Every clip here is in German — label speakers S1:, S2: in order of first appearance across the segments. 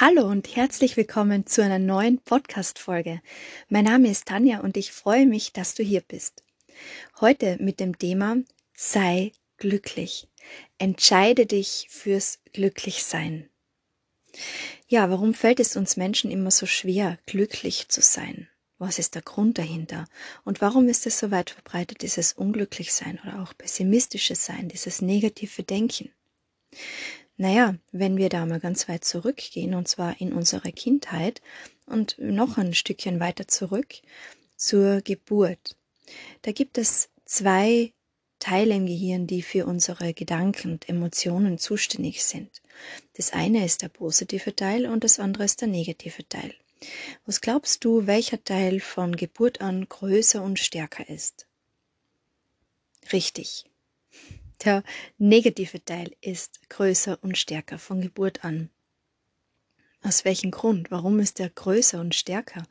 S1: Hallo und herzlich willkommen zu einer neuen Podcast-Folge. Mein Name ist Tanja und ich freue mich, dass du hier bist. Heute mit dem Thema Sei glücklich. Entscheide dich fürs Glücklichsein. Ja, warum fällt es uns Menschen immer so schwer, glücklich zu sein? Was ist der Grund dahinter? Und warum ist es so weit verbreitet, dieses Unglücklichsein oder auch pessimistische Sein, dieses negative Denken? Naja, wenn wir da mal ganz weit zurückgehen, und zwar in unsere Kindheit und noch ein Stückchen weiter zurück zur Geburt. Da gibt es zwei Teile im Gehirn, die für unsere Gedanken und Emotionen zuständig sind. Das eine ist der positive Teil und das andere ist der negative Teil. Was glaubst du, welcher Teil von Geburt an größer und stärker ist? Richtig, der negative Teil ist größer und stärker von Geburt an. Aus welchem Grund? Warum ist der größer und stärker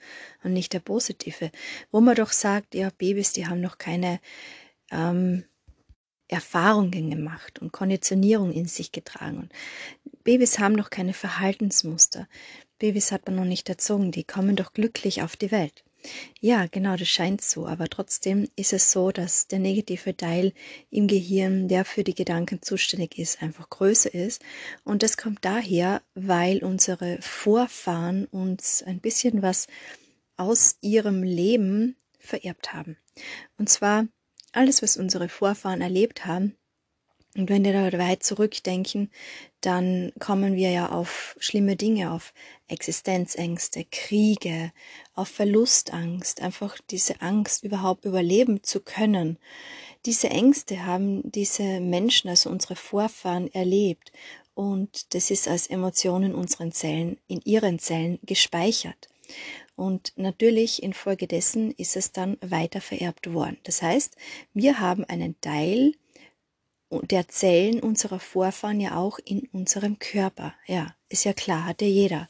S1: und nicht der positive? Wo man doch sagt, ja, Babys, die haben noch keine ähm, Erfahrungen gemacht und Konditionierung in sich getragen. Und Babys haben noch keine Verhaltensmuster. Babys hat man noch nicht erzogen, die kommen doch glücklich auf die Welt. Ja, genau, das scheint so, aber trotzdem ist es so, dass der negative Teil im Gehirn, der für die Gedanken zuständig ist, einfach größer ist. Und das kommt daher, weil unsere Vorfahren uns ein bisschen was aus ihrem Leben vererbt haben. Und zwar alles, was unsere Vorfahren erlebt haben, und wenn wir da weit zurückdenken, dann kommen wir ja auf schlimme Dinge, auf Existenzängste, Kriege, auf Verlustangst, einfach diese Angst, überhaupt überleben zu können. Diese Ängste haben diese Menschen, also unsere Vorfahren, erlebt und das ist als Emotion in unseren Zellen, in ihren Zellen gespeichert. Und natürlich infolgedessen ist es dann weiter vererbt worden. Das heißt, wir haben einen Teil der Zellen unserer Vorfahren ja auch in unserem Körper. Ja, ist ja klar, hatte jeder.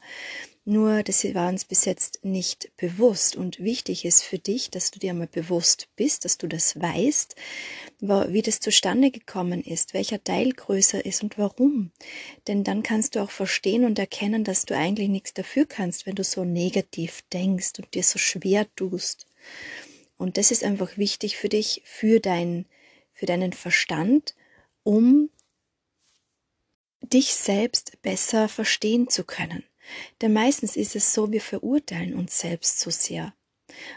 S1: Nur, das war uns bis jetzt nicht bewusst. Und wichtig ist für dich, dass du dir mal bewusst bist, dass du das weißt, wie das zustande gekommen ist, welcher Teil größer ist und warum. Denn dann kannst du auch verstehen und erkennen, dass du eigentlich nichts dafür kannst, wenn du so negativ denkst und dir so schwer tust. Und das ist einfach wichtig für dich, für dein, für deinen Verstand, um dich selbst besser verstehen zu können. Denn meistens ist es so, wir verurteilen uns selbst zu sehr.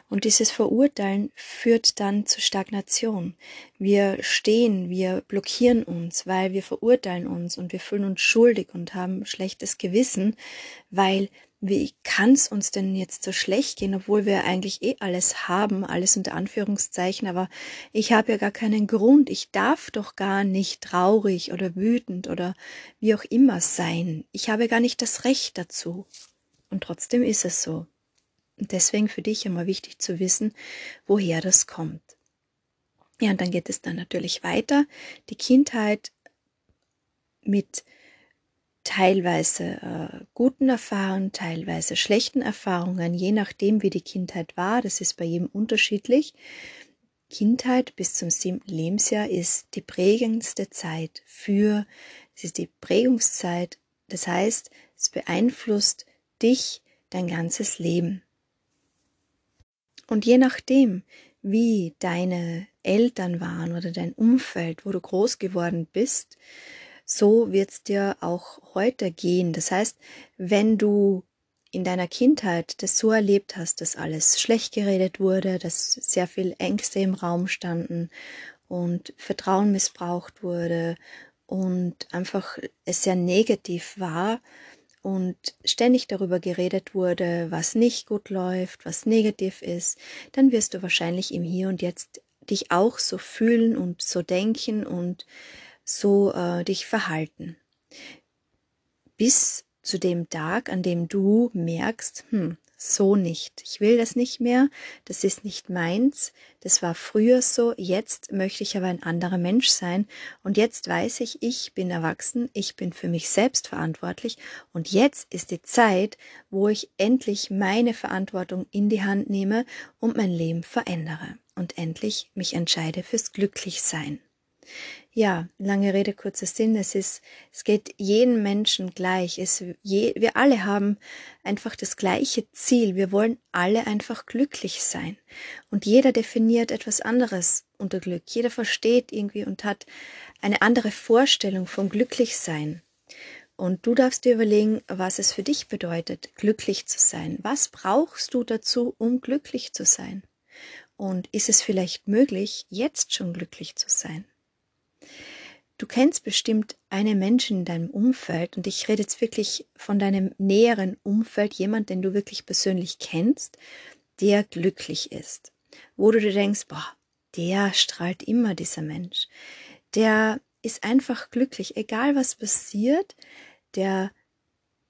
S1: Und dieses Verurteilen führt dann zu Stagnation. Wir stehen, wir blockieren uns, weil wir verurteilen uns und wir fühlen uns schuldig und haben schlechtes Gewissen, weil wie kann es uns denn jetzt so schlecht gehen, obwohl wir eigentlich eh alles haben, alles unter Anführungszeichen, aber ich habe ja gar keinen Grund, ich darf doch gar nicht traurig oder wütend oder wie auch immer sein. Ich habe gar nicht das Recht dazu. Und trotzdem ist es so. Und deswegen für dich immer wichtig zu wissen, woher das kommt. Ja, und dann geht es dann natürlich weiter. Die Kindheit mit teilweise äh, guten Erfahrungen, teilweise schlechten Erfahrungen, je nachdem, wie die Kindheit war. Das ist bei jedem unterschiedlich. Kindheit bis zum siebten Lebensjahr ist die prägendste Zeit für, es ist die Prägungszeit. Das heißt, es beeinflusst dich dein ganzes Leben. Und je nachdem, wie deine Eltern waren oder dein Umfeld, wo du groß geworden bist, so wird es dir auch heute gehen. Das heißt, wenn du in deiner Kindheit das so erlebt hast, dass alles schlecht geredet wurde, dass sehr viel Ängste im Raum standen und Vertrauen missbraucht wurde und einfach es sehr negativ war und ständig darüber geredet wurde, was nicht gut läuft, was negativ ist, dann wirst du wahrscheinlich im Hier und Jetzt dich auch so fühlen und so denken und so äh, dich verhalten. Bis zu dem Tag, an dem du merkst, hm, so nicht. Ich will das nicht mehr, das ist nicht meins, das war früher so, jetzt möchte ich aber ein anderer Mensch sein und jetzt weiß ich, ich bin erwachsen, ich bin für mich selbst verantwortlich und jetzt ist die Zeit, wo ich endlich meine Verantwortung in die Hand nehme und mein Leben verändere und endlich mich entscheide fürs Glücklichsein. Ja, lange Rede, kurzer Sinn. Es ist, es geht jedem Menschen gleich. Es, je, wir alle haben einfach das gleiche Ziel. Wir wollen alle einfach glücklich sein. Und jeder definiert etwas anderes unter Glück. Jeder versteht irgendwie und hat eine andere Vorstellung vom Glücklichsein. Und du darfst dir überlegen, was es für dich bedeutet, glücklich zu sein. Was brauchst du dazu, um glücklich zu sein? Und ist es vielleicht möglich, jetzt schon glücklich zu sein? Du kennst bestimmt einen Menschen in deinem Umfeld und ich rede jetzt wirklich von deinem näheren Umfeld, jemand, den du wirklich persönlich kennst, der glücklich ist. Wo du dir denkst, boah, der strahlt immer dieser Mensch. Der ist einfach glücklich, egal was passiert, der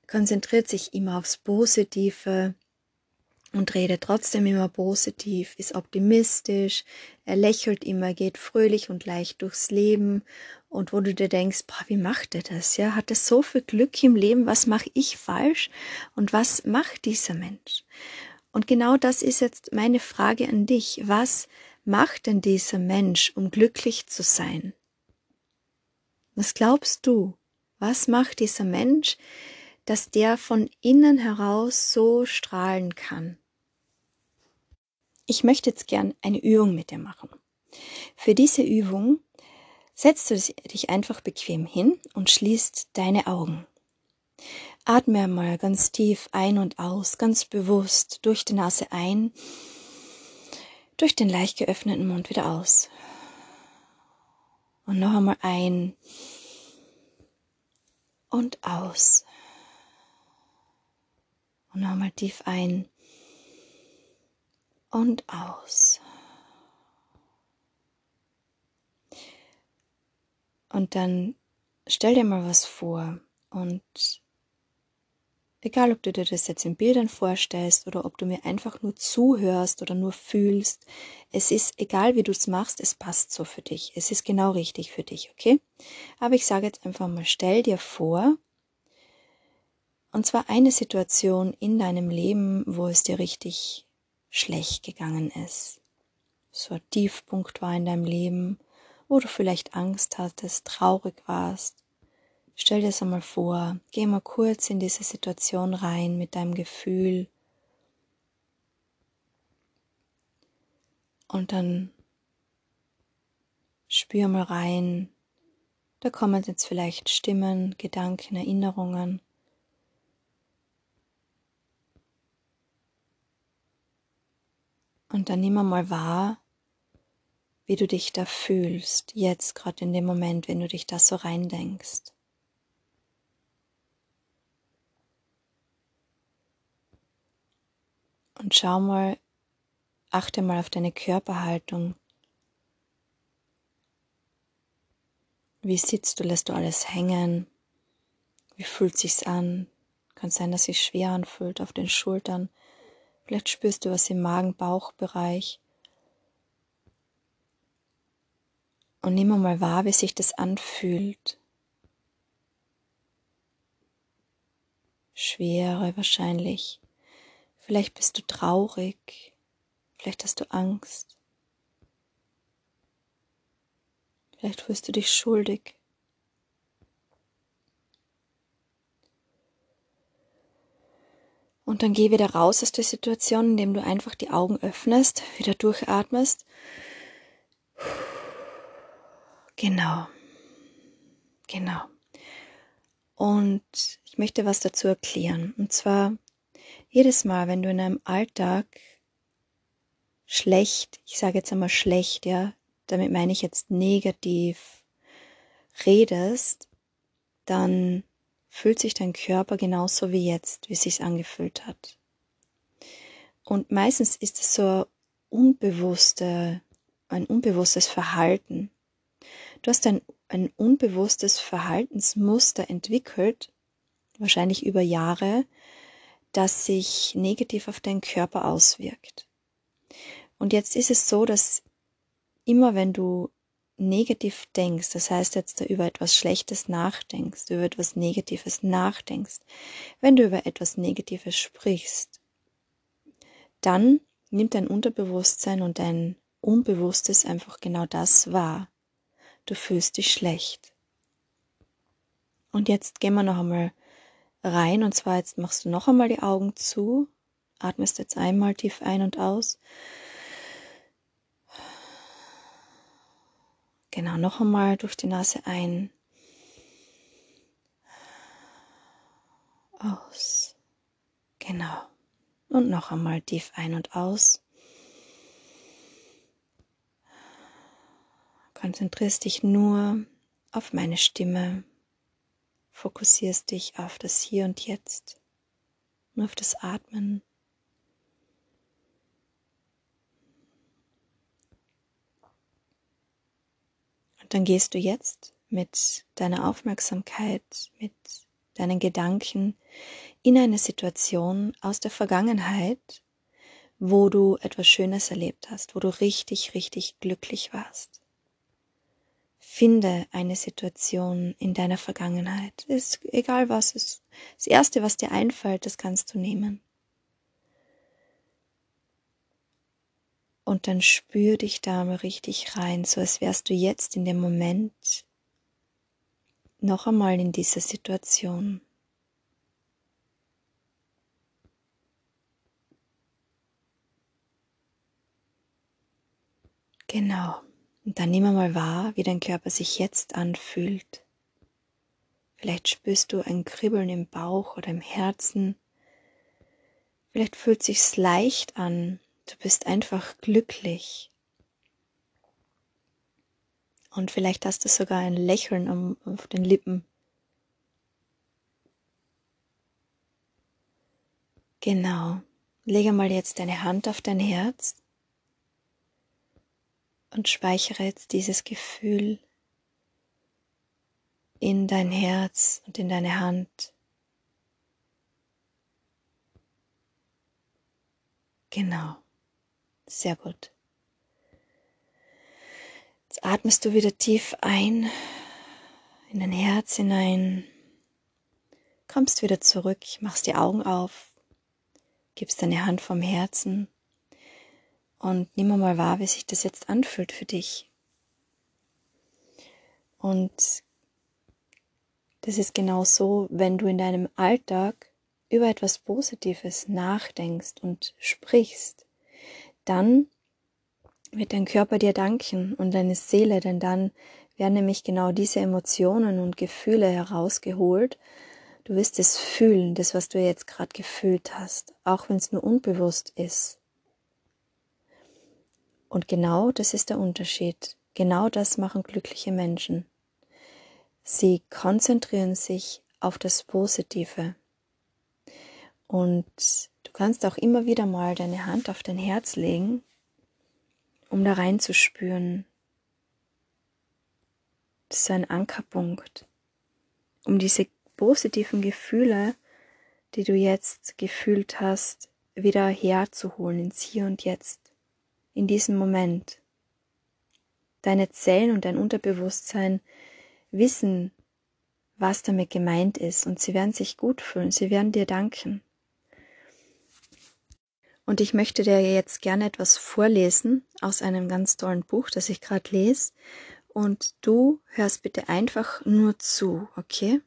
S1: konzentriert sich immer aufs Positive, und redet trotzdem immer positiv, ist optimistisch, er lächelt immer, geht fröhlich und leicht durchs Leben und wo du dir denkst, boah, wie macht er das? Ja, hat er so viel Glück im Leben, was mache ich falsch und was macht dieser Mensch? Und genau das ist jetzt meine Frage an dich. Was macht denn dieser Mensch, um glücklich zu sein? Was glaubst du? Was macht dieser Mensch, dass der von innen heraus so strahlen kann? Ich möchte jetzt gern eine Übung mit dir machen. Für diese Übung setzt du dich einfach bequem hin und schließt deine Augen. Atme mal ganz tief ein und aus, ganz bewusst durch die Nase ein, durch den leicht geöffneten Mund wieder aus. Und noch einmal ein und aus. Und noch einmal tief ein und aus. Und dann stell dir mal was vor und egal ob du dir das jetzt in Bildern vorstellst oder ob du mir einfach nur zuhörst oder nur fühlst, es ist egal wie du es machst, es passt so für dich. Es ist genau richtig für dich, okay? Aber ich sage jetzt einfach mal, stell dir vor, und zwar eine Situation in deinem Leben, wo es dir richtig schlecht gegangen ist. So ein Tiefpunkt war in deinem Leben, wo du vielleicht Angst hattest, traurig warst. Stell dir das einmal vor, geh mal kurz in diese Situation rein mit deinem Gefühl. Und dann spür mal rein. Da kommen jetzt vielleicht Stimmen, Gedanken, Erinnerungen. Und dann nimm mal wahr, wie du dich da fühlst, jetzt gerade in dem Moment, wenn du dich da so reindenkst. Und schau mal, achte mal auf deine Körperhaltung. Wie sitzt du, lässt du alles hängen? Wie fühlt sich's an? Kann sein, dass sich schwer anfühlt auf den Schultern. Vielleicht spürst du was im Magen-Bauchbereich. Und nimm mal wahr, wie sich das anfühlt. Schwere wahrscheinlich. Vielleicht bist du traurig. Vielleicht hast du Angst. Vielleicht fühlst du dich schuldig. Und dann geh wieder raus aus der Situation, indem du einfach die Augen öffnest, wieder durchatmest. Genau. Genau. Und ich möchte was dazu erklären. Und zwar, jedes Mal, wenn du in einem Alltag schlecht, ich sage jetzt einmal schlecht, ja, damit meine ich jetzt negativ redest, dann fühlt sich dein Körper genauso wie jetzt, wie es sich angefühlt hat. Und meistens ist es so unbewusste, ein unbewusstes Verhalten. Du hast ein, ein unbewusstes Verhaltensmuster entwickelt, wahrscheinlich über Jahre, das sich negativ auf deinen Körper auswirkt. Und jetzt ist es so, dass immer wenn du negativ denkst, das heißt jetzt über etwas Schlechtes nachdenkst, über etwas Negatives nachdenkst, wenn du über etwas Negatives sprichst, dann nimmt dein Unterbewusstsein und dein Unbewusstes einfach genau das wahr. du fühlst dich schlecht. Und jetzt gehen wir noch einmal rein und zwar jetzt machst du noch einmal die Augen zu, atmest jetzt einmal tief ein und aus. Genau, noch einmal durch die Nase ein. Aus. Genau. Und noch einmal tief ein und aus. Konzentrierst dich nur auf meine Stimme. Fokussierst dich auf das Hier und Jetzt. Nur auf das Atmen. Dann gehst du jetzt mit deiner Aufmerksamkeit, mit deinen Gedanken in eine Situation aus der Vergangenheit, wo du etwas Schönes erlebt hast, wo du richtig, richtig glücklich warst. Finde eine Situation in deiner Vergangenheit. Ist egal was ist. Das erste, was dir einfällt, das kannst du nehmen. Und dann spür dich da mal richtig rein, so als wärst du jetzt in dem Moment noch einmal in dieser Situation. Genau. Und dann nimm mal wahr, wie dein Körper sich jetzt anfühlt. Vielleicht spürst du ein Kribbeln im Bauch oder im Herzen. Vielleicht fühlt sich's leicht an. Du bist einfach glücklich. Und vielleicht hast du sogar ein Lächeln auf den Lippen. Genau. Lege mal jetzt deine Hand auf dein Herz und speichere jetzt dieses Gefühl in dein Herz und in deine Hand. Genau. Sehr gut. Jetzt atmest du wieder tief ein in dein Herz hinein, kommst wieder zurück, machst die Augen auf, gibst deine Hand vom Herzen und nimm mal wahr, wie sich das jetzt anfühlt für dich. Und das ist genau so, wenn du in deinem Alltag über etwas Positives nachdenkst und sprichst, dann wird dein Körper dir danken und deine Seele, denn dann werden nämlich genau diese Emotionen und Gefühle herausgeholt. Du wirst es fühlen, das, was du jetzt gerade gefühlt hast, auch wenn es nur unbewusst ist. Und genau das ist der Unterschied. Genau das machen glückliche Menschen. Sie konzentrieren sich auf das Positive. Und du kannst auch immer wieder mal deine Hand auf dein Herz legen um da reinzuspüren. Das ist ein Ankerpunkt, um diese positiven Gefühle, die du jetzt gefühlt hast, wieder herzuholen ins Hier und Jetzt, in diesem Moment. Deine Zellen und dein Unterbewusstsein wissen, was damit gemeint ist, und sie werden sich gut fühlen, sie werden dir danken. Und ich möchte dir jetzt gerne etwas vorlesen aus einem ganz tollen Buch, das ich gerade lese. Und du hörst bitte einfach nur zu, okay?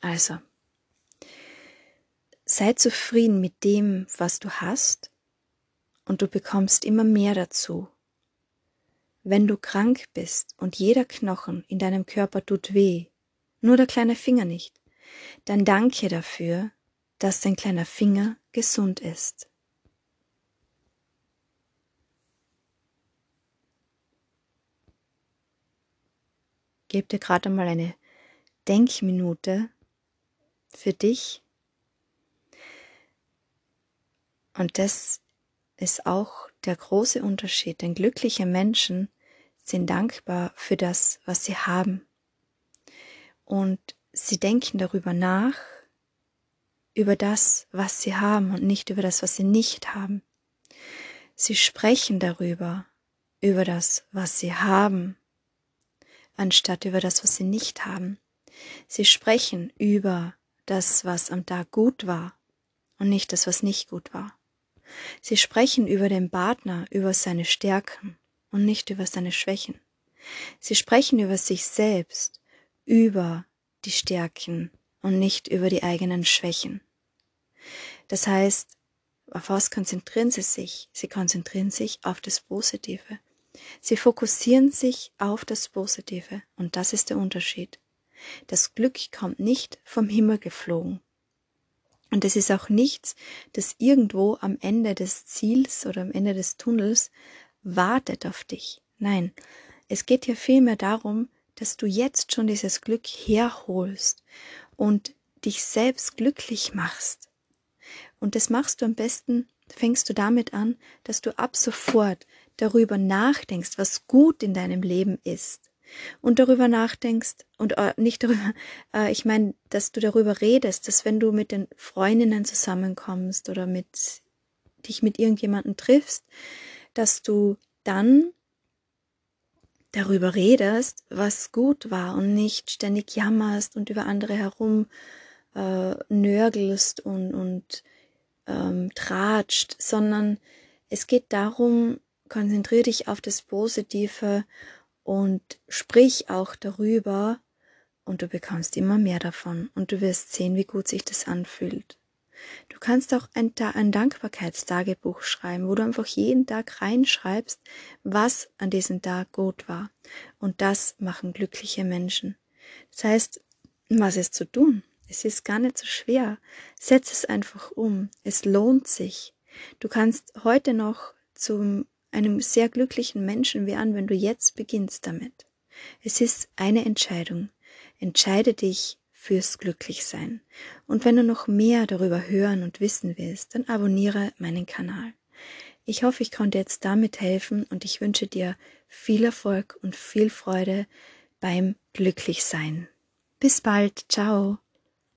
S1: Also, sei zufrieden mit dem, was du hast, und du bekommst immer mehr dazu. Wenn du krank bist und jeder Knochen in deinem Körper tut weh, nur der kleine Finger nicht, dann danke dafür, dass dein kleiner Finger gesund ist. Gib dir gerade mal eine Denkminute für dich. Und das ist auch der große Unterschied, denn glückliche Menschen sind dankbar für das, was sie haben. Und sie denken darüber nach, über das, was sie haben und nicht über das, was sie nicht haben. Sie sprechen darüber, über das, was sie haben, anstatt über das, was sie nicht haben. Sie sprechen über das, was am Tag gut war und nicht das, was nicht gut war. Sie sprechen über den Partner, über seine Stärken und nicht über seine Schwächen. Sie sprechen über sich selbst, über die Stärken und nicht über die eigenen Schwächen. Das heißt, auf was konzentrieren sie sich? Sie konzentrieren sich auf das Positive. Sie fokussieren sich auf das Positive und das ist der Unterschied. Das Glück kommt nicht vom Himmel geflogen. Und es ist auch nichts, das irgendwo am Ende des Ziels oder am Ende des Tunnels wartet auf dich. Nein, es geht hier vielmehr darum, dass du jetzt schon dieses Glück herholst und dich selbst glücklich machst. Und das machst du am besten, fängst du damit an, dass du ab sofort darüber nachdenkst, was gut in deinem Leben ist. Und darüber nachdenkst und äh, nicht darüber, äh, ich meine, dass du darüber redest, dass wenn du mit den Freundinnen zusammenkommst oder mit dich mit irgendjemandem triffst, dass du dann darüber redest, was gut war und nicht ständig jammerst und über andere herum äh, nörgelst und, und ähm, tratscht, sondern es geht darum, konzentriere dich auf das Positive und sprich auch darüber und du bekommst immer mehr davon und du wirst sehen, wie gut sich das anfühlt. Du kannst auch ein, ein Dankbarkeitstagebuch schreiben, wo du einfach jeden Tag reinschreibst, was an diesem Tag gut war. Und das machen glückliche Menschen. Das heißt, was ist zu tun? Es ist gar nicht so schwer. Setz es einfach um. Es lohnt sich. Du kannst heute noch zu einem sehr glücklichen Menschen werden, wenn du jetzt beginnst damit. Es ist eine Entscheidung. Entscheide dich fürs Glücklichsein. Und wenn du noch mehr darüber hören und wissen willst, dann abonniere meinen Kanal. Ich hoffe, ich konnte jetzt damit helfen und ich wünsche dir viel Erfolg und viel Freude beim Glücklichsein. Bis bald. Ciao.